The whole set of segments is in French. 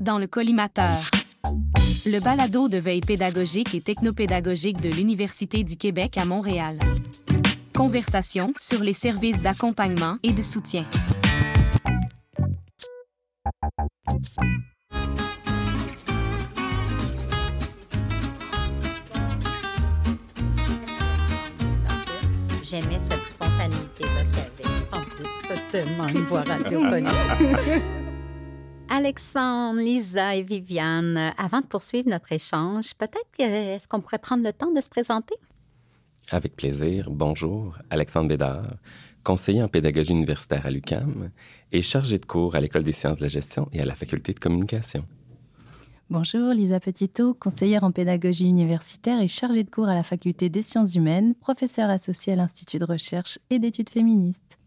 Dans le collimateur. Le balado de veille pédagogique et technopédagogique de l'Université du Québec à Montréal. Conversation sur les services d'accompagnement et de soutien. J'aimais cette spontanéité-là qu'il y avait. En plus, c'est tellement une voix radiophonique. Alexandre, Lisa et Viviane, avant de poursuivre notre échange, peut-être est-ce qu'on pourrait prendre le temps de se présenter? Avec plaisir. Bonjour, Alexandre Bédard, conseiller en pédagogie universitaire à l'UCAM et chargé de cours à l'École des sciences de la gestion et à la faculté de communication. Bonjour, Lisa Petitot, conseillère en pédagogie universitaire et chargée de cours à la faculté des sciences humaines, professeure associée à l'Institut de recherche et d'études féministes.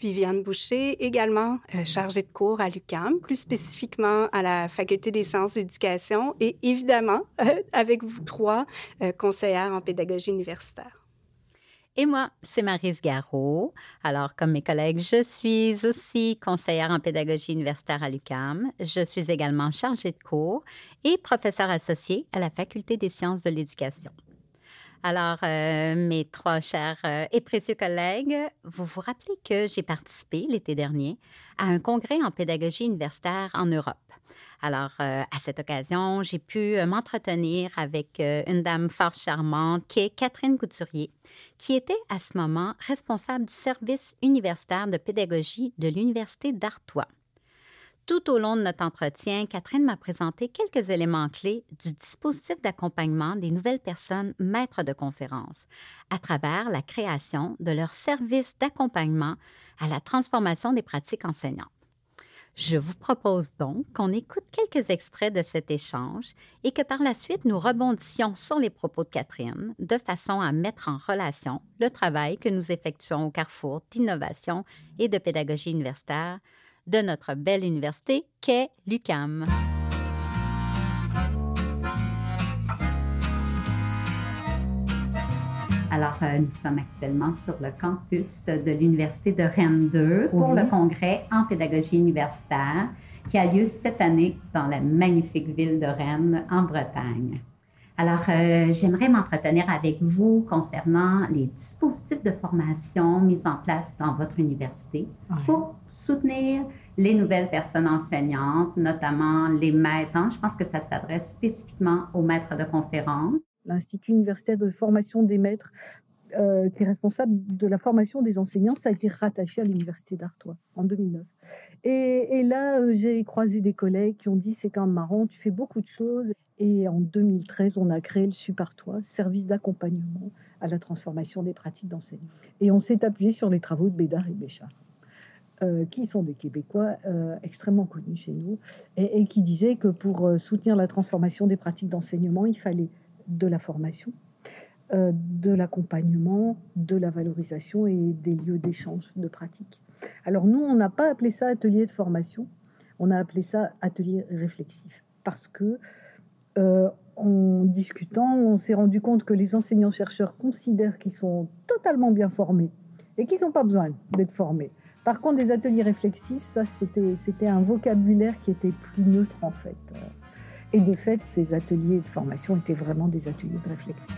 Viviane Boucher, également euh, chargée de cours à l'UCAM, plus spécifiquement à la Faculté des sciences d'éducation et évidemment, euh, avec vous trois, euh, conseillère en pédagogie universitaire. Et moi, c'est Marise Garot. Alors, comme mes collègues, je suis aussi conseillère en pédagogie universitaire à l'UCAM. Je suis également chargée de cours et professeure associée à la Faculté des sciences de l'éducation. Alors, euh, mes trois chers euh, et précieux collègues, vous vous rappelez que j'ai participé l'été dernier à un congrès en pédagogie universitaire en Europe. Alors, euh, à cette occasion, j'ai pu m'entretenir avec une dame fort charmante qui est Catherine Couturier, qui était à ce moment responsable du service universitaire de pédagogie de l'Université d'Artois. Tout au long de notre entretien, Catherine m'a présenté quelques éléments clés du dispositif d'accompagnement des nouvelles personnes maîtres de conférences à travers la création de leur service d'accompagnement à la transformation des pratiques enseignantes. Je vous propose donc qu'on écoute quelques extraits de cet échange et que par la suite nous rebondissions sur les propos de Catherine de façon à mettre en relation le travail que nous effectuons au carrefour d'innovation et de pédagogie universitaire de notre belle université qu'est l'UCAM. Alors, euh, nous sommes actuellement sur le campus de l'Université de Rennes 2 pour le congrès en pédagogie universitaire qui a lieu cette année dans la magnifique ville de Rennes, en Bretagne. Alors, euh, j'aimerais m'entretenir avec vous concernant les dispositifs de formation mis en place dans votre université pour soutenir les nouvelles personnes enseignantes, notamment les maîtres. Hein. Je pense que ça s'adresse spécifiquement aux maîtres de conférences. L'Institut universitaire de formation des maîtres euh, qui est responsable de la formation des enseignants, ça a été rattaché à l'université d'Artois en 2009. Et, là, euh, j'ai croisé des collègues qui ont dit c'est quand même marrant, tu fais beaucoup de choses. Et en 2013, on a créé le SUPARTOIS, service d'accompagnement à la transformation des pratiques d'enseignement. Et on s'est appuyé sur les travaux de Bédard et Béchard. Euh, qui sont des Québécois extrêmement connus chez nous, et, qui disaient que pour soutenir la transformation des pratiques d'enseignement, il fallait de la formation, euh, de l'accompagnement, de la valorisation et des lieux d'échange de pratiques. Alors nous, on n'a pas appelé ça atelier de formation, on a appelé ça atelier réflexif parce que euh, en discutant, on s'est rendu compte que les enseignants-chercheurs considèrent qu'ils sont totalement bien formés et qu'ils n'ont pas besoin d'être formés. Par contre, des ateliers réflexifs, ça, c'était un vocabulaire qui était plus neutre en fait. Et de fait, ces ateliers de formation étaient vraiment des ateliers de réflexion.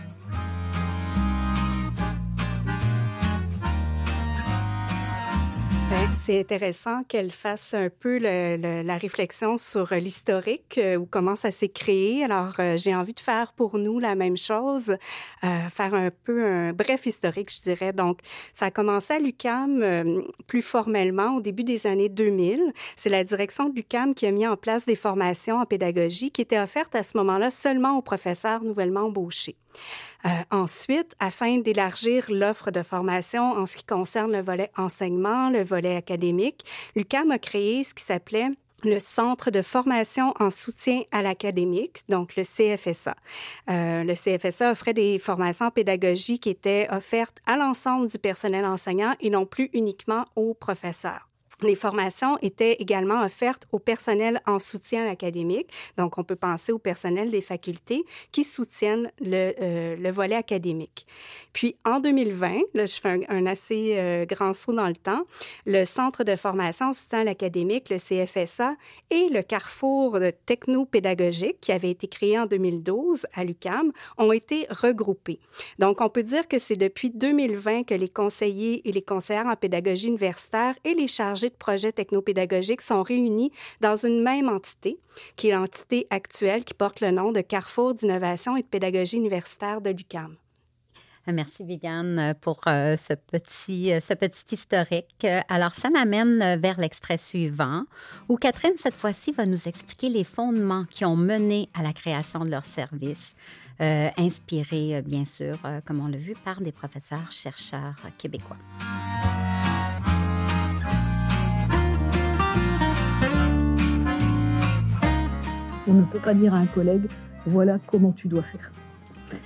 C'est intéressant qu'elle fasse un peu la réflexion sur l'historique euh, ou comment ça s'est créé. Alors, euh, j'ai envie de faire pour nous la même chose, euh, faire un peu un bref historique, je dirais. Donc, ça a commencé à l'UCAM plus formellement au début des années 2000. C'est la direction de l'UCAM qui a mis en place des formations en pédagogie qui étaient offertes à ce moment-là seulement aux professeurs nouvellement embauchés. Euh, ensuite, afin d'élargir l'offre de formation en ce qui concerne le volet enseignement, le volet académique, l'UCAM a créé ce qui s'appelait le Centre de formation en soutien à l'académique, donc le CFSA. Euh, le CFSA offrait des formations en pédagogie qui étaient offertes à l'ensemble du personnel enseignant et non plus uniquement aux professeurs. Les formations étaient également offertes au personnel en soutien académique. Donc, on peut penser au personnel des facultés qui soutiennent le, euh, le volet académique. Puis, en 2020, là, je fais un, assez euh, grand saut dans le temps, le Centre de formation en soutien académique, le CFSA, et le Carrefour techno-pédagogique qui avait été créé en 2012 à l'UCAM ont été regroupés. Donc, on peut dire que c'est depuis 2020 que les conseillers et les conseillères en pédagogie universitaire et les chargés projets technopédagogiques sont réunis dans une même entité, qui est l'entité actuelle qui porte le nom de Carrefour d'innovation et de pédagogie universitaire de l'UCAM. Merci Viviane pour euh, ce, petit, euh, ce petit historique. Alors, ça m'amène vers l'extrait suivant, où Catherine, cette fois-ci, va nous expliquer les fondements qui ont mené à la création de leur service, euh, inspirés, bien sûr, comme on l'a vu, par des professeurs chercheurs québécois. On ne peut pas dire à un collègue, voilà comment tu dois faire.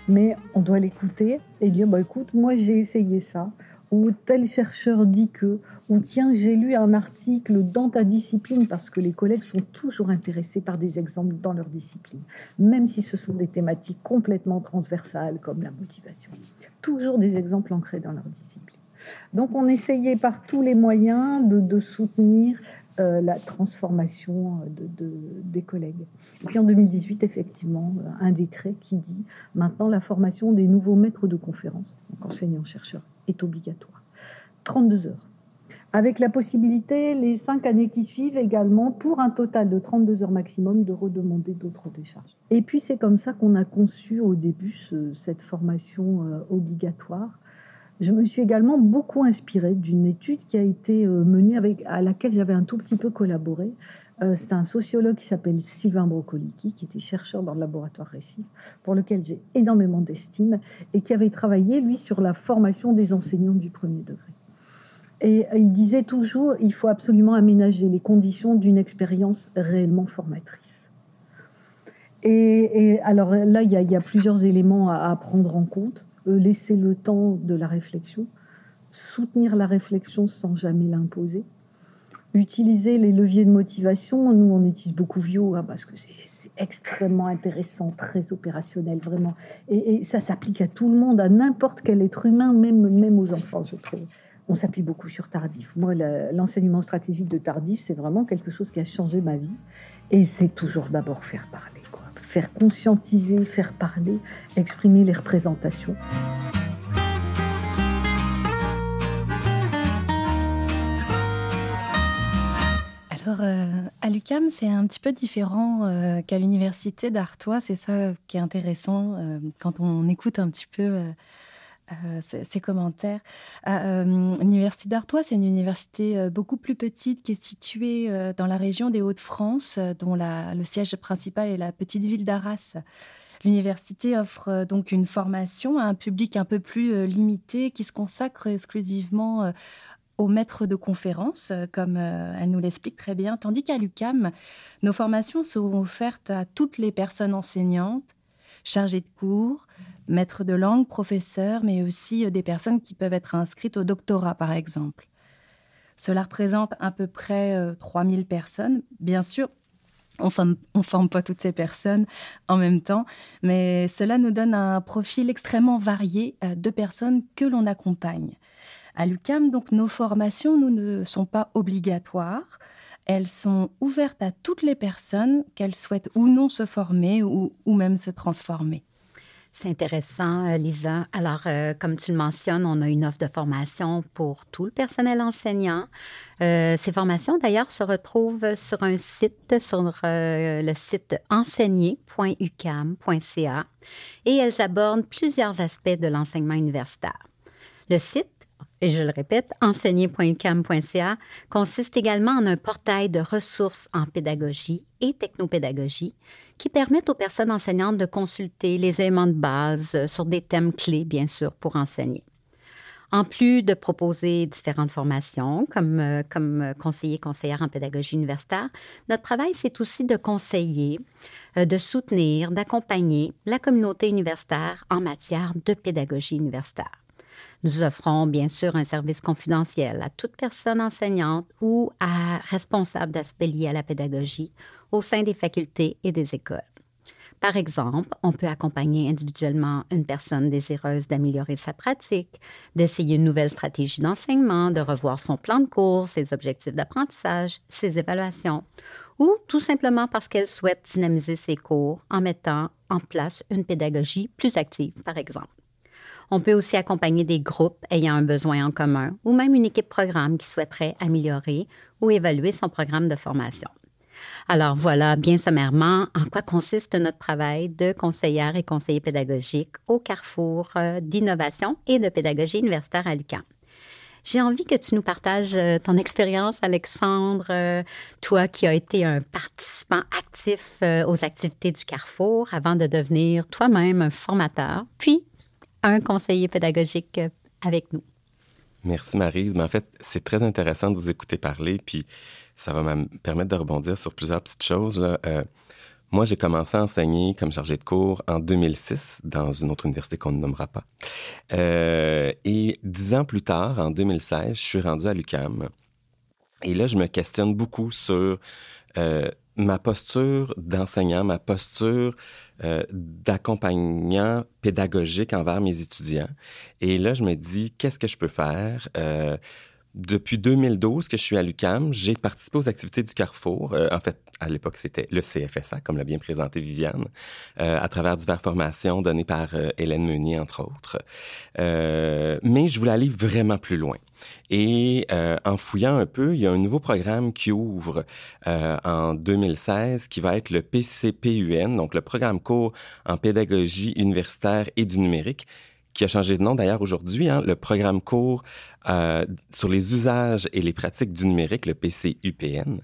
Mais on doit l'écouter et dire, bah, écoute, moi j'ai essayé ça, ou tel chercheur dit que, ou tiens, j'ai lu un article dans ta discipline, parce que les collègues sont toujours intéressés par des exemples dans leur discipline, même si ce sont des thématiques complètement transversales comme la motivation. Toujours des exemples ancrés dans leur discipline. Donc on essayait par tous les moyens de, soutenir euh, la transformation euh, de, des collègues. Et puis en 2018, effectivement, euh, un décret qui dit maintenant la formation des nouveaux maîtres de conférences, donc enseignants-chercheurs, est obligatoire. 32 heures. Avec la possibilité, les cinq années qui suivent également, pour un total de 32 heures maximum, de redemander d'autres décharges. Et puis c'est comme ça qu'on a conçu au début cette formation obligatoire je me suis également beaucoup inspirée d'une étude qui a été euh, menée avec, à laquelle j'avais un tout petit peu collaboré. Euh, c'est un sociologue qui s'appelle Sylvain Brocolicki, qui était chercheur dans le laboratoire Récif, pour lequel j'ai énormément d'estime, et qui avait travaillé, lui, sur la formation des enseignants du premier degré. Et il disait toujours, il faut absolument aménager les conditions d'une expérience réellement formatrice. Et, alors là, il y, a, plusieurs éléments à prendre en compte. Laisser le temps de la réflexion, soutenir la réflexion sans jamais l'imposer, utiliser les leviers de motivation. Nous, on utilise beaucoup Vio hein, parce que c'est extrêmement intéressant, très opérationnel, vraiment. Et, ça s'applique à tout le monde, à n'importe quel être humain, même, même aux enfants, je trouve. On s'appuie beaucoup sur Tardif. Moi, l'enseignement stratégique de Tardif, c'est vraiment quelque chose qui a changé ma vie. Et c'est toujours d'abord faire parler faire conscientiser, faire parler, exprimer les représentations. Alors, euh, à l'UCAM, c'est un petit peu différent euh, qu'à l'université d'Artois. C'est ça qui est intéressant euh, quand on écoute un petit peu euh, ces, commentaires. Euh, L'Université d'Artois, c'est une université euh, beaucoup plus petite qui est située dans la région des Hauts-de-France, dont le siège principal est la petite ville d'Arras. L'université offre donc une formation à un public un peu plus limité qui se consacre exclusivement aux maîtres de conférences, comme elle nous l'explique très bien, tandis qu'à l'UCAM, nos formations sont offertes à toutes les personnes enseignantes, chargées de cours, maîtres de langue, professeurs, mais aussi euh, des personnes qui peuvent être inscrites au doctorat, par exemple. Cela représente à peu près 3000 euh, personnes. Bien sûr, on ne forme pas toutes ces personnes en même temps, mais cela nous donne un profil extrêmement varié euh, de personnes que l'on accompagne. À l'UCAM, donc, nos formations nous, ne sont pas obligatoires. Elles sont ouvertes à toutes les personnes qu'elles souhaitent ou non se former ou même se transformer. C'est intéressant, euh, Lisa. Alors, euh, comme tu le mentionnes, on a une offre de formation pour tout le personnel enseignant. Euh, ces formations, d'ailleurs, se retrouvent sur un site, sur le site enseigner.ucam.ca et elles abordent plusieurs aspects de l'enseignement universitaire. Le site et je le répète, enseigner.ucam.ca consiste également en un portail de ressources en pédagogie et technopédagogie qui permettent aux personnes enseignantes de consulter les éléments de base sur des thèmes clés, bien sûr, pour enseigner. En plus de proposer différentes formations comme, euh, comme conseiller, conseillère en pédagogie universitaire, notre travail, c'est aussi de conseiller, euh, de soutenir, d'accompagner la communauté universitaire en matière de pédagogie universitaire. Nous offrons bien sûr un service confidentiel à toute personne enseignante ou responsable d'aspects liés à la pédagogie au sein des facultés et des écoles. Par exemple, on peut accompagner individuellement une personne désireuse d'améliorer sa pratique, d'essayer une nouvelle stratégie d'enseignement, de revoir son plan de cours, ses objectifs d'apprentissage, ses évaluations, ou tout simplement parce qu'elle souhaite dynamiser ses cours en mettant en place une pédagogie plus active, par exemple. On peut aussi accompagner des groupes ayant un besoin en commun ou même une équipe programme qui souhaiterait améliorer ou évaluer son programme de formation. Alors voilà bien sommairement en quoi consiste notre travail de conseillère et conseiller pédagogique au carrefour euh, d'innovation et de pédagogie universitaire à l'UQAM. J'ai envie que tu nous partages euh, ton expérience, Alexandre, euh, toi qui as été un participant actif aux activités du Carrefour avant de devenir toi-même un formateur, puis un conseiller pédagogique avec nous. Merci Marise. Mais en fait, c'est très intéressant de vous écouter parler, puis ça va me permettre de rebondir sur plusieurs petites choses. Euh, moi, j'ai commencé à enseigner comme chargé de cours en 2006 dans une autre université qu'on ne nommera pas. Euh, et dix ans plus tard, en 2016, je suis rendu à l'UCAM. Et là, je me questionne beaucoup sur euh, ma posture d'enseignant, ma posture euh, d'accompagnant pédagogique envers mes étudiants. Et là, je me dis, qu'est-ce que je peux faire? Euh, depuis 2012 que je suis à l'UCAM, j'ai participé aux activités du Carrefour. Euh, en fait, à l'époque, c'était le CFSA, comme l'a bien présenté Viviane, euh, à travers diverses formations données par euh, Hélène Meunier, entre autres. mais je voulais aller vraiment plus loin. Et en fouillant un peu, il y a un nouveau programme qui ouvre en 2016 qui va être le PCPUN, donc le programme court en pédagogie universitaire et du numérique, qui a changé de nom d'ailleurs aujourd'hui, hein, le programme court euh, sur les usages et les pratiques du numérique, le PCUPN,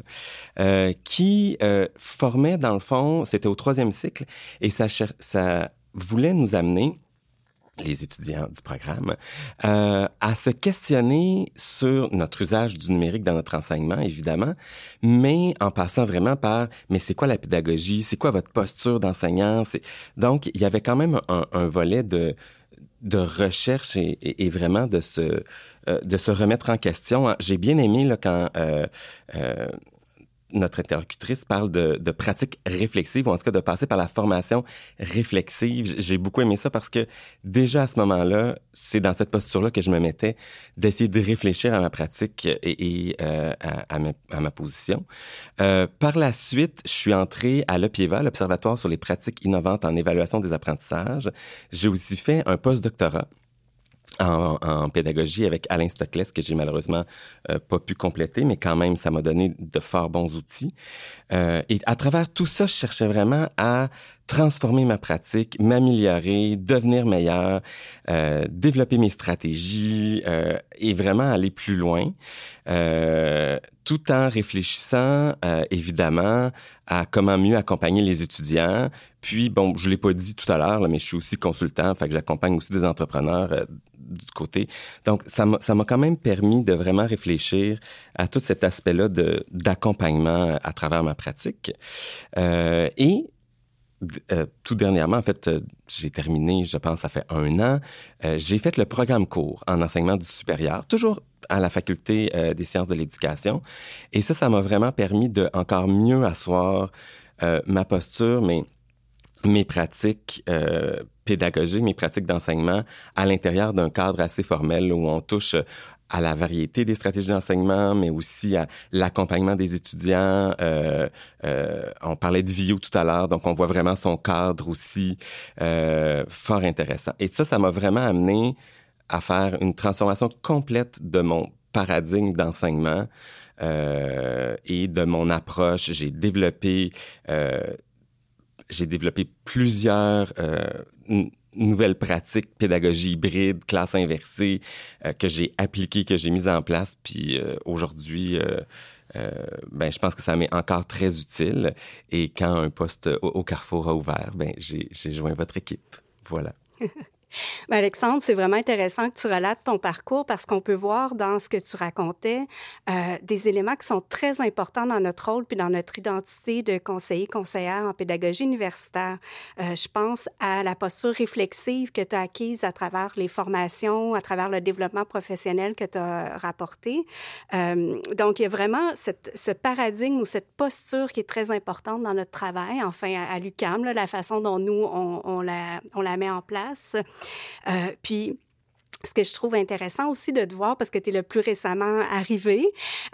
euh, qui euh, formait dans le fond, c'était au troisième cycle, et ça, ça voulait nous amener les étudiants du programme, euh, à se questionner sur notre usage du numérique dans notre enseignement, évidemment, mais en passant vraiment par, mais c'est quoi la pédagogie, c'est quoi votre posture d'enseignant, donc il y avait quand même un, volet de de recherche et, vraiment de se euh, de se remettre en question. J'ai bien aimé là, quand euh, euh, notre interlocutrice parle de, de pratiques réflexives, ou en tout cas de passer par la formation réflexive. J'ai beaucoup aimé ça parce que déjà à ce moment-là, c'est dans cette posture-là que je me mettais d'essayer de réfléchir à ma pratique et, et euh, à, ma, à, ma, position. Euh, par la suite, je suis entré à l'OPIEVA, l'Observatoire sur les pratiques innovantes en évaluation des apprentissages. J'ai aussi fait un post-doctorat en, en, pédagogie avec Alain Stockless que j'ai malheureusement euh, pas pu compléter, mais quand même ça m'a donné de fort bons outils. Euh, et à travers tout ça, je cherchais vraiment à transformer ma pratique, m'améliorer, devenir meilleur, euh, développer mes stratégies euh, et vraiment aller plus loin, euh, tout en réfléchissant euh, évidemment à comment mieux accompagner les étudiants. Puis bon, je l'ai pas dit tout à l'heure, mais je suis aussi consultant, fait que j'accompagne aussi des entrepreneurs euh, du côté. Donc ça m'a quand même permis de vraiment réfléchir à tout cet aspect-là d'accompagnement à travers ma pratique. Euh, et euh, tout dernièrement, en fait, euh, j'ai terminé, je pense, ça fait un an. Euh, j'ai fait le programme cours en enseignement du supérieur, toujours à la faculté des sciences de l'éducation. Et ça, ça m'a vraiment permis de encore mieux asseoir ma posture, mes pratiques pédagogiques, mes pratiques d'enseignement à l'intérieur d'un cadre assez formel où on touche à la variété des stratégies d'enseignement, mais aussi à l'accompagnement des étudiants. Euh, euh, on parlait de VIO tout à l'heure, donc on voit vraiment son cadre aussi euh, fort intéressant. Et ça, ça m'a vraiment amené à faire une transformation complète de mon paradigme d'enseignement euh, et de mon approche. J'ai développé, euh, j'ai développé plusieurs euh, nouvelles pratiques, pédagogie hybride, classe inversée, euh, que j'ai appliquées, que j'ai mises en place. Puis euh, aujourd'hui, euh, euh, ben, je pense que ça m'est encore très utile. Et quand un poste au, Carrefour a ouvert, ben, j'ai joint votre équipe. Voilà. Ben, Alexandre, c'est vraiment intéressant que tu relates ton parcours parce qu'on peut voir dans ce que tu racontais euh, des éléments qui sont très importants dans notre rôle puis dans notre identité de conseiller, conseillère en pédagogie universitaire. Euh, je pense à la posture réflexive que tu as acquise à travers les formations, à travers le développement professionnel que tu as rapporté. Euh, donc, il y a vraiment cette, ce paradigme ou cette posture qui est très importante dans notre travail, enfin à, à l'UCAM, la façon dont nous, on, on, la, on la met en place. Euh, puis ce que je trouve intéressant aussi de te voir, parce que tu es le plus récemment arrivé,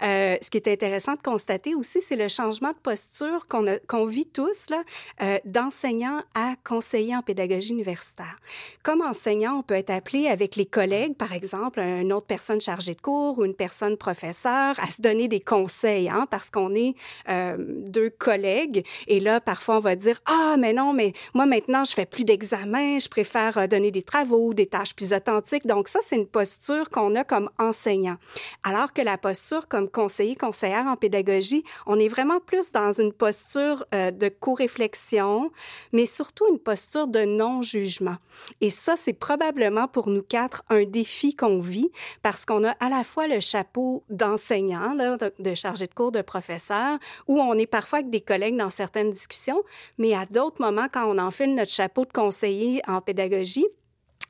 euh, ce qui est intéressant de constater aussi, c'est le changement de posture qu'on qu'on vit tous, là, euh, d'enseignant à conseiller en pédagogie universitaire. Comme enseignant, on peut être appelé avec les collègues, par exemple, une autre personne chargée de cours ou une personne professeur, à se donner des conseils, hein, parce qu'on est euh, deux collègues. Et là, parfois, on va dire, ah, mais non, mais moi, maintenant, je fais plus d'examens, je préfère euh, donner des travaux, des tâches plus authentiques. Donc, donc ça, c'est une posture qu'on a comme enseignant. Alors que la posture comme conseiller, conseillère en pédagogie, on est vraiment plus dans une posture euh, de co-réflexion, mais surtout une posture de non-jugement. Et ça, c'est probablement pour nous quatre un défi qu'on vit parce qu'on a à la fois le chapeau d'enseignant, de, de chargé de cours, de professeur, où on est parfois avec des collègues dans certaines discussions, mais à d'autres moments, quand on enfile notre chapeau de conseiller en pédagogie,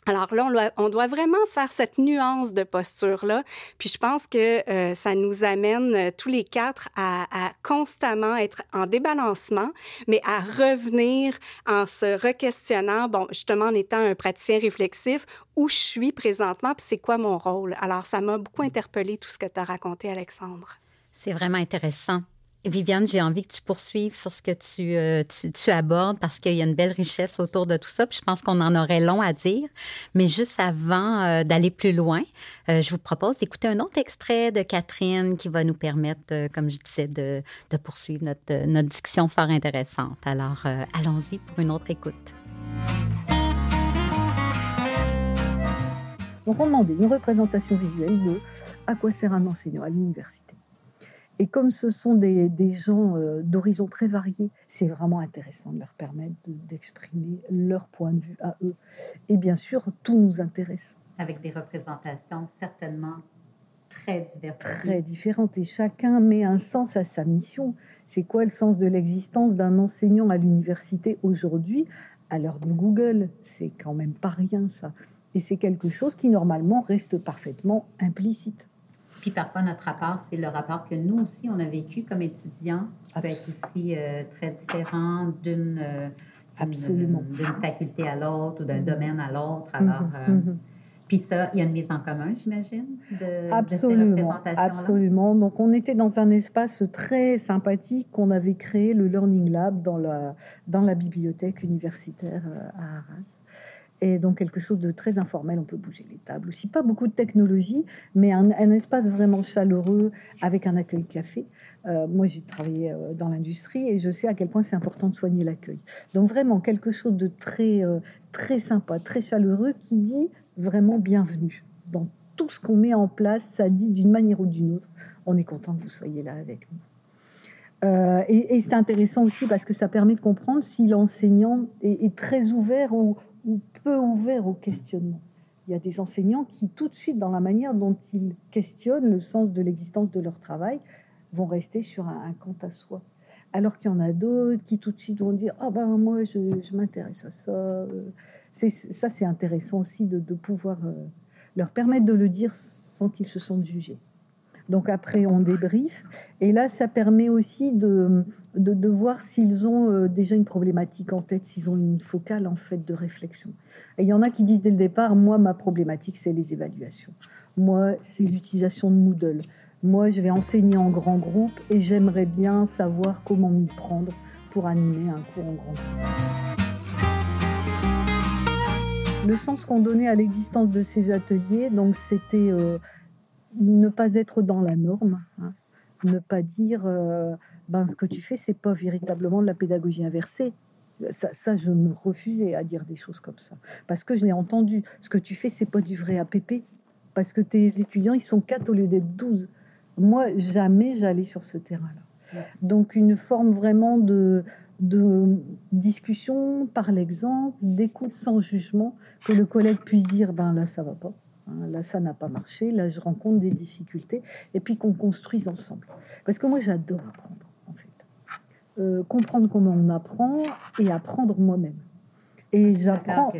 alors là, on doit, vraiment faire cette nuance de posture-là. Puis je pense que euh, ça nous amène euh, tous les quatre à, constamment être en débalancement, mais à revenir en se requestionnant, bon, justement en étant un praticien réflexif, où je suis présentement, puis c'est quoi mon rôle? Alors ça m'a beaucoup interpellé tout ce que tu as raconté, Alexandre. C'est vraiment intéressant. Viviane, j'ai envie que tu poursuives sur ce que tu, euh, tu, abordes parce qu'il y a une belle richesse autour de tout ça. Je pense qu'on en aurait long à dire. Mais juste avant euh, d'aller plus loin, euh, je vous propose d'écouter un autre extrait de Catherine qui va nous permettre, comme je disais, de, poursuivre notre, notre discussion fort intéressante. Alors, allons-y pour une autre écoute. Donc, on demandait une représentation visuelle de à quoi sert un enseignant à l'université. Et comme ce sont des, gens euh, d'horizons très variés, c'est vraiment intéressant de leur permettre d'exprimer leur point de vue à eux. Et bien sûr, tout nous intéresse. Avec des représentations certainement très diverses. Très différentes. Et chacun met un sens à sa mission. C'est quoi le sens de l'existence d'un enseignant à l'université aujourd'hui? À l'heure de Google, c'est quand même pas rien ça. Et c'est quelque chose qui normalement reste parfaitement implicite. Puis parfois, notre rapport, c'est le rapport que nous aussi, on a vécu comme étudiants, qui peut être aussi euh, très différent d'une euh, Absolument. d'une faculté à l'autre ou d'un domaine à l'autre. Alors, euh, mhm. puis ça, il y a une mise en commun, j'imagine, de, absolument, Absolument. Donc, on était dans un espace très sympathique qu'on avait créé, le Learning Lab, dans la, dans la bibliothèque universitaire à Arras et donc quelque chose de très informel. On peut bouger les tables aussi, pas beaucoup de technologie, mais un, espace vraiment chaleureux avec un accueil café. Euh, moi, j'ai travaillé euh, dans l'industrie et je sais à quel point c'est important de soigner l'accueil. Donc vraiment quelque chose de très euh, très sympa, très chaleureux qui dit vraiment bienvenue dans tout ce qu'on met en place. Ça dit d'une manière ou d'une autre, on est content que vous soyez là avec nous. et, c'est intéressant aussi parce que ça permet de comprendre si l'enseignant est, est, très ouvert ou, ou peu ouvert au questionnement. Il y a des enseignants qui, tout de suite, dans la manière dont ils questionnent le sens de l'existence de leur travail, vont rester sur un, compte à soi. Alors qu'il y en a d'autres qui, tout de suite, vont dire Ah ben, moi, je, m'intéresse à ça. ça, c'est intéressant aussi de, pouvoir euh, leur permettre de le dire sans qu'ils se sentent jugés. Donc après, on débrief. Et là, ça permet aussi de, de, voir s'ils ont euh, déjà une problématique en tête, s'ils ont une focale en fait de réflexion. Et il y en a qui disent dès le départ, moi, ma problématique, c'est les évaluations. Moi, c'est l'utilisation de Moodle. Moi, je vais enseigner en grand groupe et j'aimerais bien savoir comment m'y prendre pour animer un cours en grand groupe. Le sens qu'on donnait à l'existence de ces ateliers, donc c'était euh, ne pas être dans la norme, hein. ne pas dire euh, ben, que tu fais, c'est pas véritablement de la pédagogie inversée. Ça, je me refusais à dire des choses comme ça parce que je l'ai entendu. Ce que tu fais, c'est pas du vrai APP parce que tes étudiants, ils sont 4 au lieu d'être 12. Moi, jamais j'allais sur ce terrain-là. Donc, une forme vraiment de, de discussion par l'exemple, d'écoute sans jugement, que le collègue puisse dire ben là ça va pas, là ça n'a pas marché, là je rencontre des difficultés, et puis qu'on construise ensemble. Parce que moi j'adore apprendre en fait, euh, comprendre comment on apprend et apprendre moi-même. Et j'apprends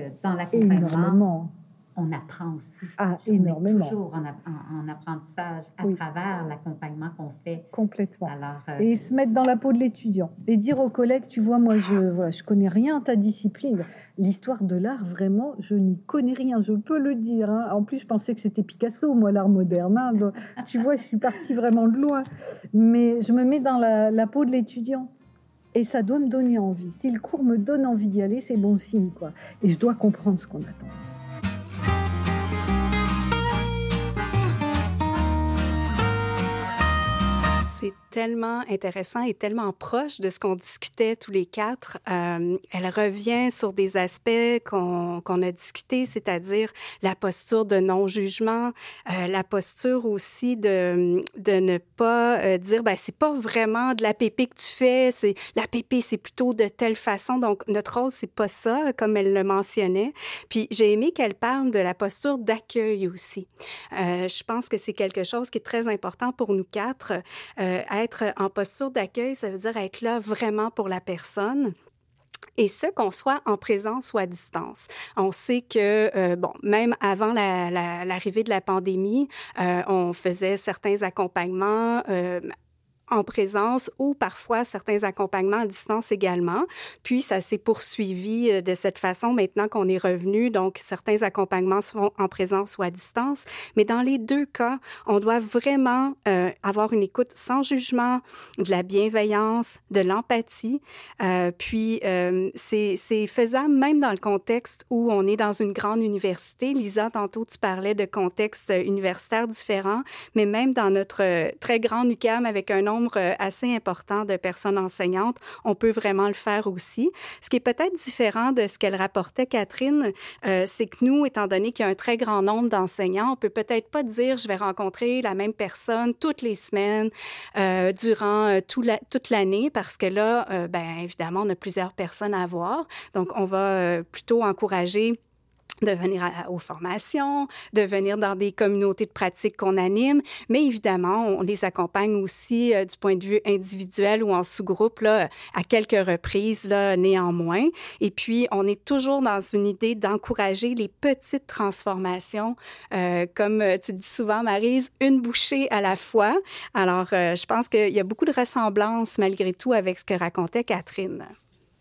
énormément on apprend aussi. Ah, énormément. toujours en, apprentissage à travers l'accompagnement qu'on fait. Complètement. Alors, euh, et se mettre dans la peau de l'étudiant et dire aux collègues, tu vois, moi, je voilà, je connais rien à ta discipline. L'histoire de l'art, vraiment, je n'y connais rien. Je peux le dire. Hein. En plus, je pensais que c'était Picasso, moi, l'art moderne. Hein. tu vois, je suis partie vraiment de loin. Mais je me mets dans la, la peau de l'étudiant. Et ça doit me donner envie. Si le cours me donne envie d'y aller, c'est bon signe, quoi. Et je dois comprendre ce qu'on attend. C'est tellement intéressant et tellement proche de ce qu'on discutait tous les quatre. Euh, elle revient sur des aspects qu'on a discutés, c'est-à-dire la posture de non-jugement, euh, la posture aussi de, ne pas euh, dire, ben, c'est pas vraiment de la pépé que tu fais, c'est la pépé, c'est plutôt de telle façon. Donc, notre rôle, c'est pas ça, comme elle le mentionnait. Puis, j'ai aimé qu'elle parle de la posture d'accueil aussi. je pense que c'est quelque chose qui est très important pour nous quatre. Être en posture d'accueil, ça veut dire être là vraiment pour la personne. Et ce, qu'on soit en présence ou à distance. On sait que, euh, bon, même avant l'arrivée de la pandémie, euh, on faisait certains accompagnements en présence ou parfois certains accompagnements à distance également. Puis ça s'est poursuivi euh, de cette façon maintenant qu'on est revenu. Donc certains accompagnements seront en présence ou à distance. Mais dans les deux cas, on doit vraiment euh, avoir une écoute sans jugement, de la bienveillance, de l'empathie. Euh, puis euh, c'est faisable même dans le contexte où on est dans une grande université. Lisa, tantôt tu parlais de contextes universitaires différents, mais même dans notre très grande UCAM avec un nombre euh, assez important de personnes enseignantes, on peut vraiment le faire aussi. Ce qui est peut-être différent de ce qu'elle rapportait, Catherine, euh, c'est que nous, étant donné qu'il y a un très grand nombre d'enseignants, on peut peut-être pas dire je vais rencontrer la même personne toutes les semaines euh, durant toute l'année parce que là, ben évidemment, on a plusieurs personnes à voir. Donc, on va plutôt encourager de venir aux formations, de venir dans des communautés de pratique qu'on anime, mais évidemment, on les accompagne aussi euh, du point de vue individuel ou en sous-groupe là, à quelques reprises là, néanmoins. Et puis, on est toujours dans une idée d'encourager les petites transformations, euh, comme euh, tu le dis souvent, Marise, une bouchée à la fois. Alors, euh, je pense qu'il y a beaucoup de ressemblances malgré tout avec ce que racontait Catherine.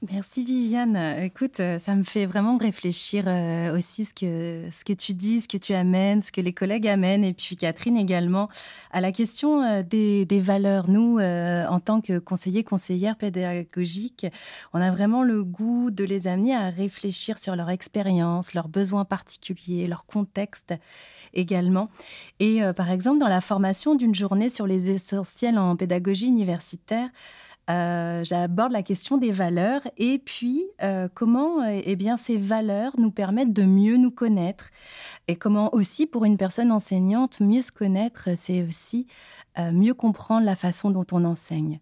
Merci Viviane. Écoute, euh, ça me fait vraiment réfléchir euh, aussi ce que, ce que tu dis, ce que tu amènes, ce que les collègues amènent, et puis Catherine également, à la question euh, des, des valeurs. Nous, en tant que conseillers, conseillères pédagogiques, on a vraiment le goût de les amener à réfléchir sur leur expérience, leurs besoins particuliers, leur contexte également. Et par exemple, dans la formation d'une journée sur les essentiels en pédagogie universitaire, euh, j'aborde la question des valeurs et puis euh, comment eh bien, ces valeurs nous permettent de mieux nous connaître et comment aussi pour une personne enseignante, mieux se connaître, c'est aussi euh, mieux comprendre la façon dont on enseigne.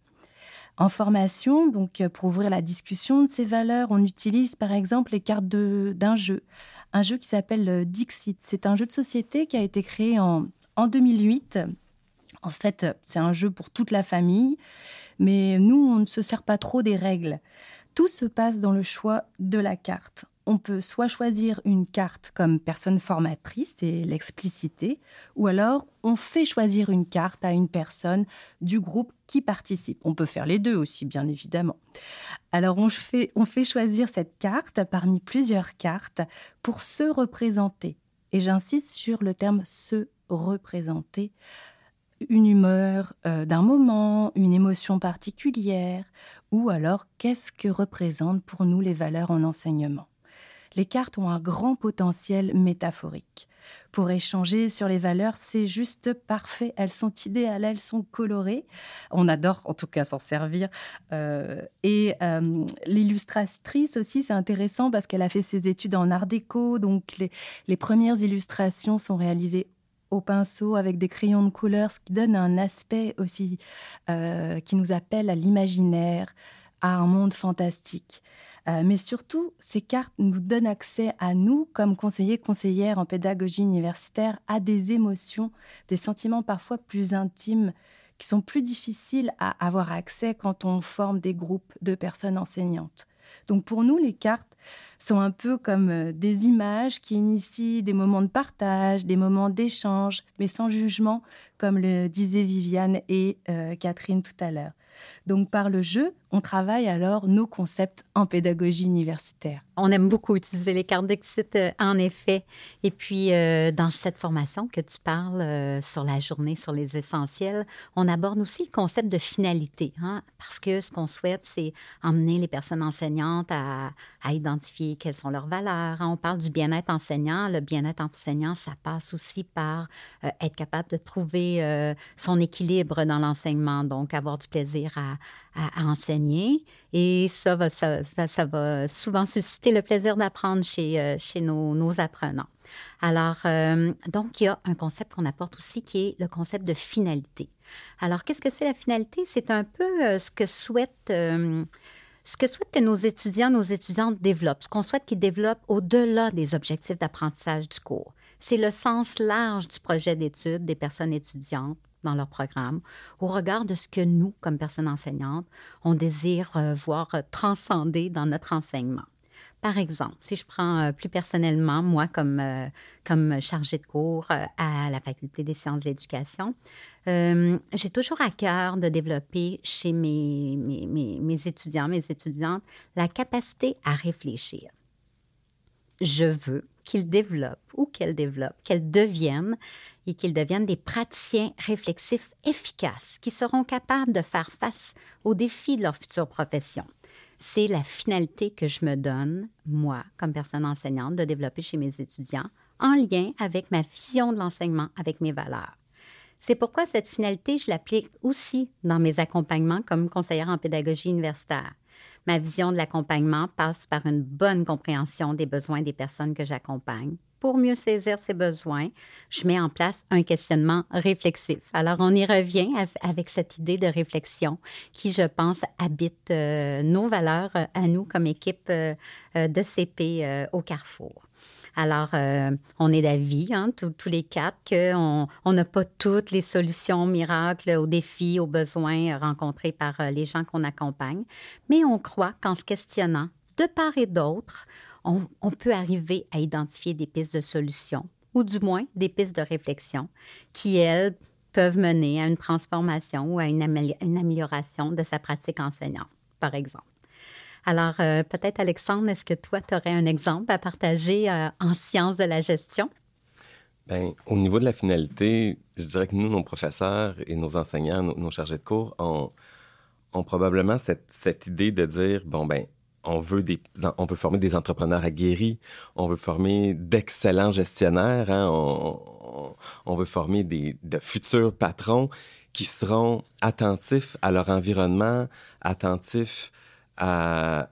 En formation, donc pour ouvrir la discussion de ces valeurs, on utilise par exemple les cartes d'un jeu, un jeu qui s'appelle Dixit. C'est un jeu de société qui a été créé en, en 2008. En fait, c'est un jeu pour toute la famille mais nous, on ne se sert pas trop des règles. Tout se passe dans le choix de la carte. On peut soit choisir une carte comme personne formatrice, c'est l'explicité, ou alors on fait choisir une carte à une personne du groupe qui participe. On peut faire les deux aussi, bien évidemment. Alors on fait, on fait choisir cette carte parmi plusieurs cartes pour se représenter. Et j'insiste sur le terme se représenter une humeur euh, d'un moment, une émotion particulière, ou alors qu'est-ce que représentent pour nous les valeurs en enseignement? Les cartes ont un grand potentiel métaphorique. Pour échanger sur les valeurs, c'est juste parfait. Elles sont idéales, elles sont colorées. On adore en tout cas s'en servir. Euh, et euh, l'illustratrice aussi, c'est intéressant parce qu'elle a fait ses études en art déco. Donc les, les premières illustrations sont réalisées au pinceau avec des crayons de couleur, ce qui donne un aspect aussi euh, qui nous appelle à l'imaginaire, à un monde fantastique. Euh, mais surtout, ces cartes nous donnent accès à nous, comme conseillers, conseillères en pédagogie universitaire, à des émotions, des sentiments parfois plus intimes qui sont plus difficiles à avoir accès quand on forme des groupes de personnes enseignantes. Donc pour nous, les cartes sont un peu comme euh, des images qui initient des moments de partage, des moments d'échange, mais sans jugement, comme le disaient Viviane et euh, Catherine tout à l'heure. Donc par le jeu, on travaille alors nos concepts en pédagogie universitaire. On aime beaucoup utiliser les cartes d'exit, euh, en effet. Et puis, euh, dans cette formation que tu parles euh, sur la journée, sur les essentiels, on aborde aussi le concept de finalité, hein, parce que ce qu'on souhaite, c'est emmener les personnes enseignantes à, identifier quelles sont leurs valeurs. Hein. On parle du bien-être enseignant. Le bien-être enseignant, ça passe aussi par être capable de trouver son équilibre dans l'enseignement, donc avoir du plaisir à, à, enseigner. Et ça va, ça, va souvent susciter le plaisir d'apprendre chez, euh, chez nos, nos, apprenants. Alors, euh, donc, il y a un concept qu'on apporte aussi qui est le concept de finalité. Alors, qu'est-ce que c'est la finalité? C'est un peu euh, ce que souhaite... ce que souhaite que nos étudiants, nos étudiantes développent, ce qu'on souhaite qu'ils développent au-delà des objectifs d'apprentissage du cours. C'est le sens large du projet d'étude des personnes étudiantes dans leur programme au regard de ce que nous, comme personnes enseignantes, on désire euh, voir transcender dans notre enseignement. Par exemple, si je prends euh, plus personnellement, moi, comme, euh, comme chargée de cours à la Faculté des sciences de l'éducation, j'ai toujours à cœur de développer chez mes, mes étudiants, mes étudiantes, la capacité à réfléchir. Je veux qu'ils développent ou qu'elles développent, qu'elles deviennent et qu'ils deviennent des praticiens réflexifs efficaces qui seront capables de faire face aux défis de leur future profession. C'est la finalité que je me donne, moi, comme personne enseignante, de développer chez mes étudiants en lien avec ma vision de l'enseignement, avec mes valeurs. C'est pourquoi cette finalité, je l'applique aussi dans mes accompagnements comme conseillère en pédagogie universitaire. Ma vision de l'accompagnement passe par une bonne compréhension des besoins des personnes que j'accompagne, pour mieux saisir ses besoins, je mets en place un questionnement réflexif. Alors, on y revient avec cette idée de réflexion qui, je pense, habite euh, nos valeurs euh, à nous comme équipe euh, de CP au Carrefour. Alors, on est d'avis, hein, tous les quatre, qu'on n'a pas toutes les solutions miracles aux défis, aux besoins rencontrés par les gens qu'on accompagne, mais on croit qu'en se questionnant de part et d'autre, on, peut arriver à identifier des pistes de solution ou du moins des pistes de réflexion qui, elles, peuvent mener à une transformation ou à une, amélioration de sa pratique enseignante, par exemple. Alors, euh, peut-être, Alexandre, est-ce que toi, tu aurais un exemple à partager euh, en sciences de la gestion? Bien, au niveau de la finalité, je dirais que nous, nos professeurs et nos enseignants, nos, chargés de cours, ont, probablement cette, idée de dire, bon, ben on veut on veut former des entrepreneurs aguerris, on veut former d'excellents gestionnaires, hein, on, veut former des, de futurs patrons qui seront attentifs à leur environnement, attentifs à,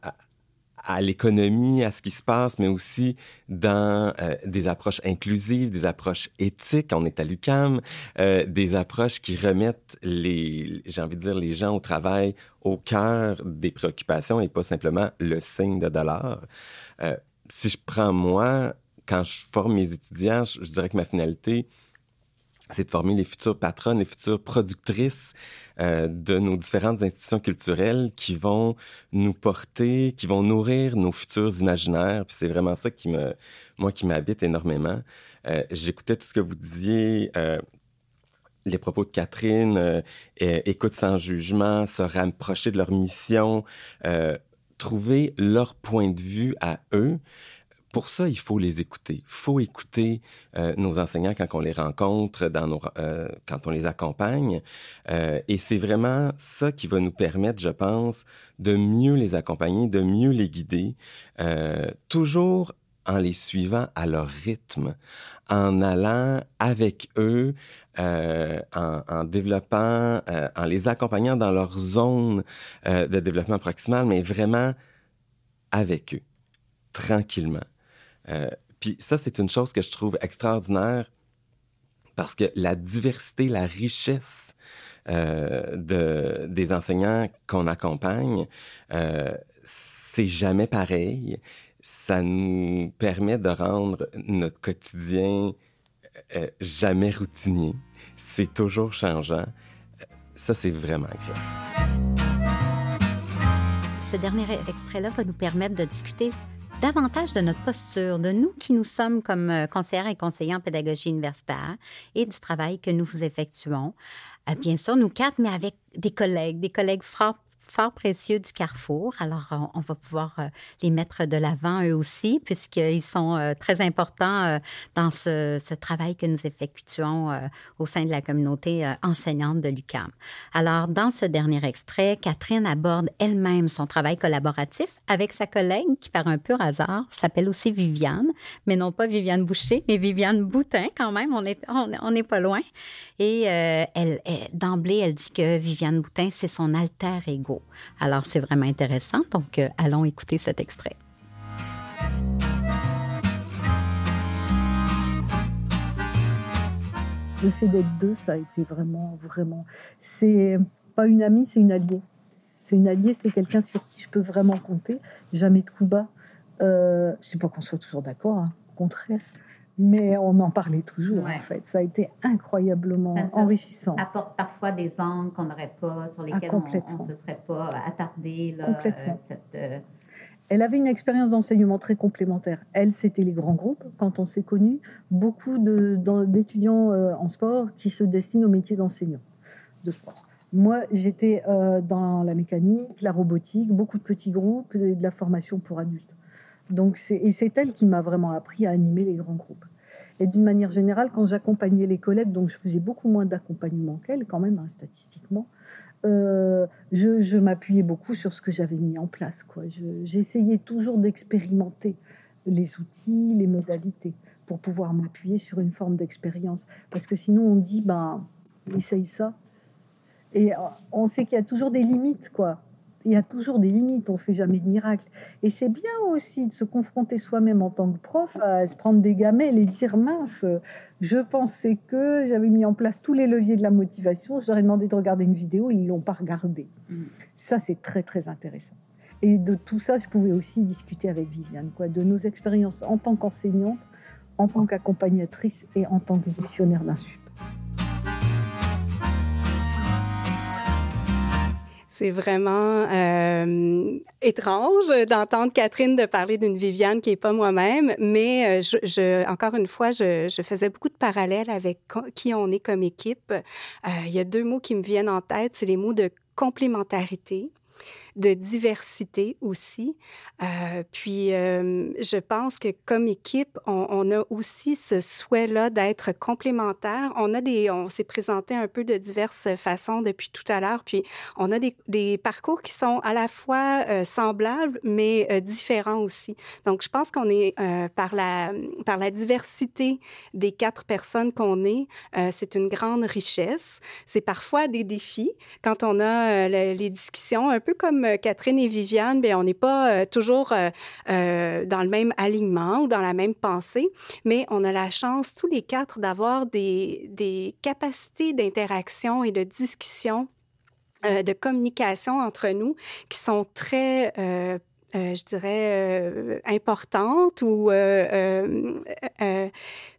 à l'économie, à ce qui se passe, mais aussi dans euh, des approches inclusives, des approches éthiques. On est à l'UCAM, euh, des approches qui remettent les, j'ai envie de dire, les gens au travail au cœur des préoccupations et pas simplement le signe de dollar. Euh, si je prends moi, quand je forme mes étudiants, je dirais que ma finalité, c'est de former les futures patronnes, les futures productrices euh, de nos différentes institutions culturelles qui vont nous porter, qui vont nourrir nos futurs imaginaires. Puis c'est vraiment ça qui me, moi, qui m'habite énormément. Euh, J'écoutais tout ce que vous disiez. Euh, les propos de Catherine, euh, écoute sans jugement, se rapprocher de leur mission, euh, trouver leur point de vue à eux pour ça, il faut les écouter. Il faut écouter euh, nos enseignants quand on les rencontre, dans nos, euh, quand on les accompagne. Euh, et c'est vraiment ça qui va nous permettre, je pense, de mieux les accompagner, de mieux les guider, toujours en les suivant à leur rythme, en allant avec eux, en, en, développant, en les accompagnant dans leur zone de développement proximal, mais vraiment avec eux, tranquillement. Euh, puis ça, c'est une chose que je trouve extraordinaire parce que la diversité, la richesse euh, de, des enseignants qu'on accompagne, euh, c'est jamais pareil. Ça nous permet de rendre notre quotidien jamais routinier. C'est toujours changeant. Ça, c'est vraiment agréable. Ce dernier extrait-là va nous permettre de discuter davantage de notre posture, de nous qui nous sommes comme euh, conseillères et conseillers en pédagogie universitaire et du travail que nous effectuons. Euh, bien sûr, nous quatre, mais avec des collègues, des collègues fort fort précieux du Carrefour. Alors, on, va pouvoir euh, les mettre de l'avant eux aussi, puisqu'ils sont euh, très importants euh, dans ce, travail que nous effectuons au sein de la communauté enseignante de l'UCAM. Alors, dans ce dernier extrait, Catherine aborde elle-même son travail collaboratif avec sa collègue qui, par un pur hasard, s'appelle aussi Viviane, mais non pas Viviane Boucher, mais Viviane Boutin quand même. On n'est on, est pas loin. Et elle, d'emblée, elle dit que Viviane Boutin, c'est son alter ego. Alors, c'est vraiment intéressant. Donc, euh, allons écouter cet extrait. Le fait d'être deux, ça a été vraiment, vraiment. C'est pas une amie, c'est une alliée. C'est une alliée, c'est quelqu'un sur qui je peux vraiment compter. Jamais de coup bas. Euh, sais pas qu'on soit toujours d'accord, hein. au contraire mais on en parlait toujours en fait. Ça a été incroyablement enrichissant. Apporte parfois des angles qu'on n'aurait pas, sur ah, lesquels on ne se serait pas attardé. Là, complètement. Euh, euh, Elle avait une expérience d'enseignement très complémentaire. Elle, c'était les grands groupes. Quand on s'est connus, beaucoup d'étudiants euh, en sport qui se destinent au métier d'enseignant de sport. Moi, j'étais dans la mécanique, la robotique, beaucoup de petits groupes et de la formation pour adultes. Donc et c'est elle qui m'a vraiment appris à animer les grands groupes. Et d'une manière générale, quand j'accompagnais les collègues, donc je faisais beaucoup moins d'accompagnement qu'elle quand même, hein, statistiquement, euh, je, m'appuyais beaucoup sur ce que j'avais mis en place. J'essayais toujours d'expérimenter les outils, les modalités, pour pouvoir m'appuyer sur une forme d'expérience. Parce que sinon, on dit, ben, essaye ça. Et euh, on sait qu'il y a toujours des limites, quoi il y a toujours des limites, on fait jamais de miracle. Et c'est bien aussi de se confronter soi-même en tant que prof à se prendre des gamelles et dire mince, je pensais que j'avais mis en place tous les leviers de la motivation, je leur ai demandé de regarder une vidéo, ils l'ont pas regardé. Mm. Ça, c'est très très intéressant. Et de tout ça, je pouvais aussi discuter avec Viviane, quoi, de nos expériences en tant qu'enseignante, en tant qu'accompagnatrice et en tant que gestionnaire d'un sup. C'est vraiment euh, étrange d'entendre Catherine de parler d'une Viviane qui est pas moi-même, mais euh, je, encore une fois, je, je, faisais beaucoup de parallèles avec qui on est comme équipe. Euh, il y a deux mots qui me viennent en tête, c'est les mots de complémentarité de diversité aussi. Euh, puis, euh, je pense que comme équipe, on, on a aussi ce souhait-là d'être complémentaire. On a des, on s'est présenté un peu de diverses façons depuis tout à l'heure. Puis, on a des, des, parcours qui sont à la fois euh, semblables, mais euh, différents aussi. Donc, je pense qu'on est euh, par la par la diversité des quatre personnes qu'on est, c'est une grande richesse. C'est parfois des défis quand on a les discussions, un peu comme euh, Catherine et Viviane, bien, on n'est pas euh, toujours euh, dans le même alignement ou dans la même pensée, mais on a la chance tous les quatre d'avoir des, des capacités d'interaction et de discussion, de communication entre nous qui sont très je dirais, importantes ou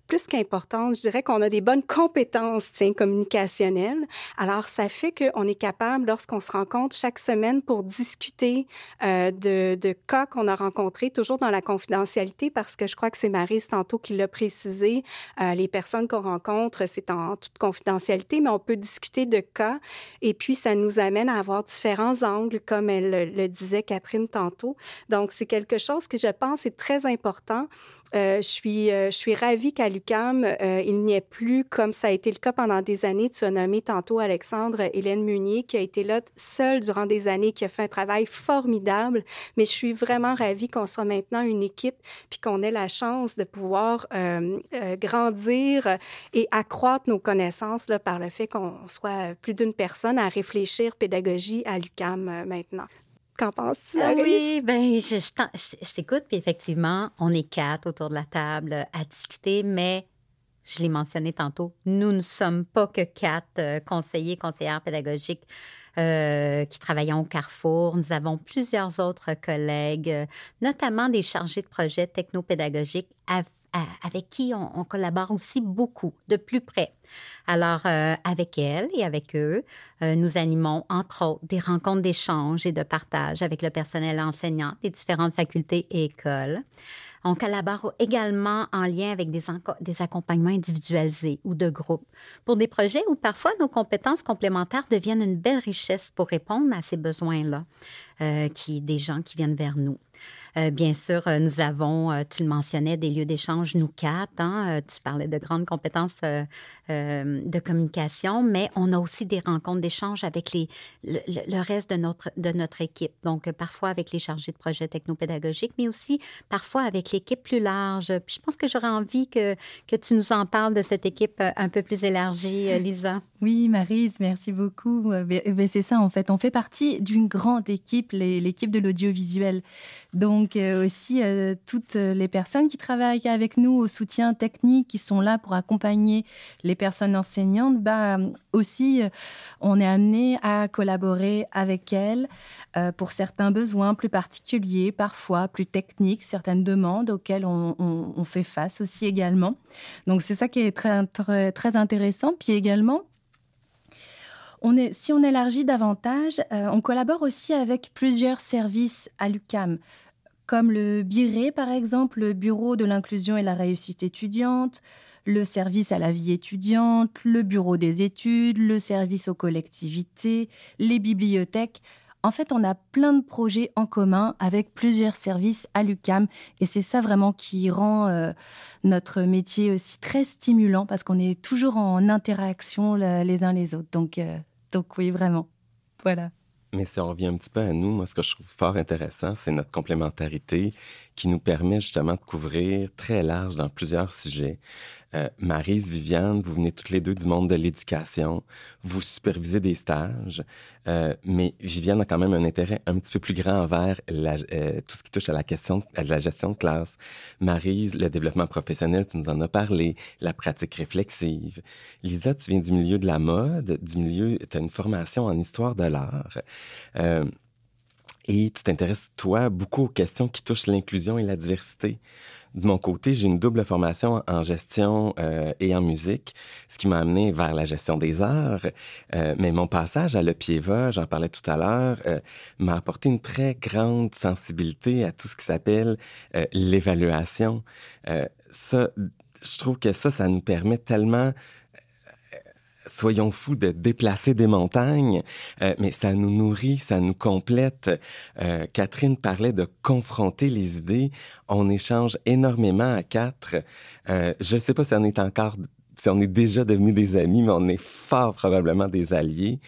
plus qu'importante. Je dirais qu'on a des bonnes compétences tiens, communicationnelles. Alors, ça fait qu'on est capable, lorsqu'on se rencontre chaque semaine pour discuter euh, de, de, cas qu'on a rencontrés, toujours dans la confidentialité, parce que je crois que c'est Marise tantôt qui l'a précisé, euh, les personnes qu'on rencontre, c'est en toute confidentialité, mais on peut discuter de cas. Et puis, ça nous amène à avoir différents angles, comme elle le disait Catherine tantôt. Donc, c'est quelque chose que je pense est très important euh, je suis, euh, je suis ravie qu'à l'UCAM, euh, il n'y ait plus, comme ça a été le cas pendant des années, tu as nommé tantôt Alexandre Hélène Munier, qui a été là seule durant des années, qui a fait un travail formidable. Mais je suis vraiment ravie qu'on soit maintenant une équipe, puis qu'on ait la chance de pouvoir grandir et accroître nos connaissances là, par le fait qu'on soit plus d'une personne à réfléchir pédagogie à l'UCAM maintenant. Qu'en penses-tu, ah Oui, ben, je, je, t'écoute, puis effectivement, on est quatre autour de la table à discuter, mais je l'ai mentionné tantôt, nous ne sommes pas que quatre euh, conseillers, conseillères pédagogiques euh, qui travaillons au Carrefour. Nous avons plusieurs autres collègues, euh, notamment des chargés de projets technopédagogiques avec qui on, collabore aussi beaucoup, de plus près. Alors, avec elles et avec eux, nous animons, entre autres, des rencontres d'échange et de partage avec le personnel enseignant des différentes facultés et écoles. On collabore également en lien avec des, accompagnements individualisés ou de groupe pour des projets où parfois nos compétences complémentaires deviennent une belle richesse pour répondre à ces besoins-là, euh, des gens qui viennent vers nous. Euh, bien sûr, euh, nous avons, euh, tu le mentionnais, des lieux d'échange, nous quatre. Hein, tu parlais de grandes compétences de communication, mais on a aussi des rencontres d'échange avec le, reste de notre, de notre équipe. Donc, parfois avec les chargés de projets technopédagogiques, mais aussi parfois avec l'équipe plus large. Puis je pense que j'aurais envie que, que tu nous en parles de cette équipe un peu plus élargie, Lisa. Oui, Marise, merci beaucoup. C'est ça, en fait. On fait partie d'une grande équipe, l'équipe de l'audiovisuel. Donc euh, aussi euh, toutes les personnes qui travaillent avec nous au soutien technique, qui sont là pour accompagner les personnes enseignantes, bah, aussi euh, on est amené à collaborer avec elles pour certains besoins plus particuliers, parfois plus techniques, certaines demandes auxquelles on, fait face aussi également. Donc c'est ça qui est très, très, très intéressant. Puis également, on est, si on élargit davantage, on collabore aussi avec plusieurs services à l'UCAM comme le BIRE, par exemple, le Bureau de l'inclusion et la réussite étudiante, le service à la vie étudiante, le Bureau des études, le service aux collectivités, les bibliothèques. En fait, on a plein de projets en commun avec plusieurs services à l'UCAM et c'est ça vraiment qui rend euh, notre métier aussi très stimulant parce qu'on est toujours en interaction les uns les autres. Donc, euh, donc oui, vraiment. Voilà. Mais on revient un petit peu à nous, moi, ce que je trouve fort intéressant, c'est notre complémentarité qui nous permet justement de couvrir très large dans plusieurs sujets. Euh, Marise, Viviane, vous venez toutes les deux du monde de l'éducation, vous supervisez des stages, euh, mais Viviane a quand même un intérêt un petit peu plus grand envers la, euh, tout ce qui touche à la question à la gestion de classe. Marise, le développement professionnel, tu nous en as parlé, la pratique réflexive. Lisa, tu viens du milieu de la mode, du milieu, tu as une formation en histoire de l'art. Euh, et tu t'intéresses, toi, beaucoup aux questions qui touchent l'inclusion et la diversité. De mon côté, j'ai une double formation en gestion euh, et en musique, ce qui m'a amené vers la gestion des arts. Euh, mais mon passage à l'EPIEVA, j'en parlais tout à l'heure, euh, m'a apporté une très grande sensibilité à tout ce qui s'appelle l'évaluation. ça, je trouve que ça, ça nous permet tellement soyons fous de déplacer des montagnes, euh, mais ça nous nourrit, ça nous complète. Euh, Catherine parlait de confronter les idées. On échange énormément à quatre. Euh, je ne sais pas si on est encore, si on est déjà devenus des amis, mais on est fort probablement des alliés.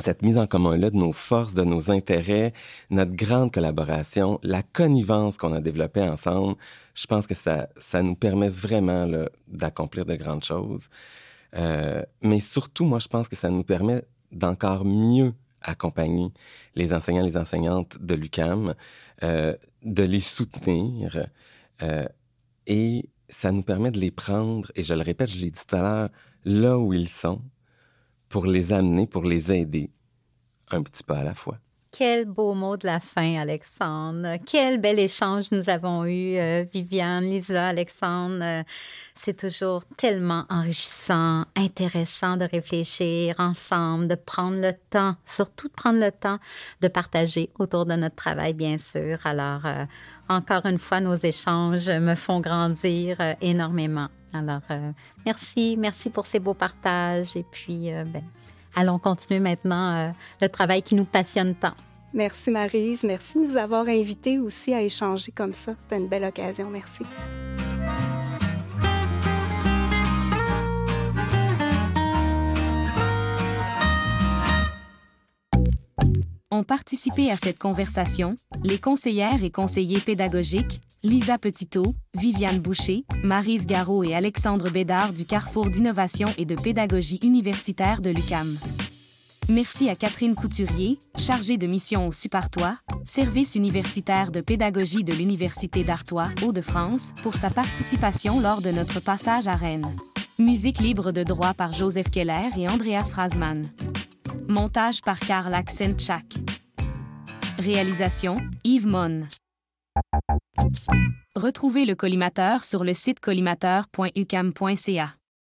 cette mise en commun-là de nos forces, de nos intérêts, notre grande collaboration, la connivence qu'on a développée ensemble, je pense que ça, ça nous permet vraiment d'accomplir de grandes choses. Euh, mais surtout, moi, je pense que ça nous permet d'encore mieux accompagner les enseignants et les enseignantes de l'UCAM, euh, de les soutenir euh, et ça nous permet de les prendre, et je le répète, je l'ai dit tout à l'heure, là où ils sont, pour les amener, pour les aider, un petit peu à la fois. Quel beau mot de la fin, Alexandre. Quel bel échange nous avons eu, euh, Viviane, Lisa, Alexandre. Euh, c'est toujours tellement enrichissant, intéressant de réfléchir ensemble, de prendre le temps, surtout de prendre le temps de partager autour de notre travail, bien sûr. Alors, euh, encore une fois, nos échanges me font grandir énormément. Alors, merci, merci pour ces beaux partages. Et puis, ben, allons continuer maintenant le travail qui nous passionne tant. Merci Marise, merci de nous avoir invités aussi à échanger comme ça. C'était une belle occasion, merci. Ont participé à cette conversation les conseillères et conseillers pédagogiques Lisa Petitot, Viviane Boucher, Marise Garot et Alexandre Bédard du Carrefour d'innovation et de pédagogie universitaire de l'UCAM. Merci à Catherine Couturier, chargée de mission au Supartois, service universitaire de pédagogie de l'Université d'Artois, Hauts-de-France, pour sa participation lors de notre passage à Rennes. Musique libre de droit par Joseph Keller et Andreas Frasman. Montage par Karl Aksenchak. Réalisation Yves Mon. Retrouvez le collimateur sur le site collimateur.ucam.ca.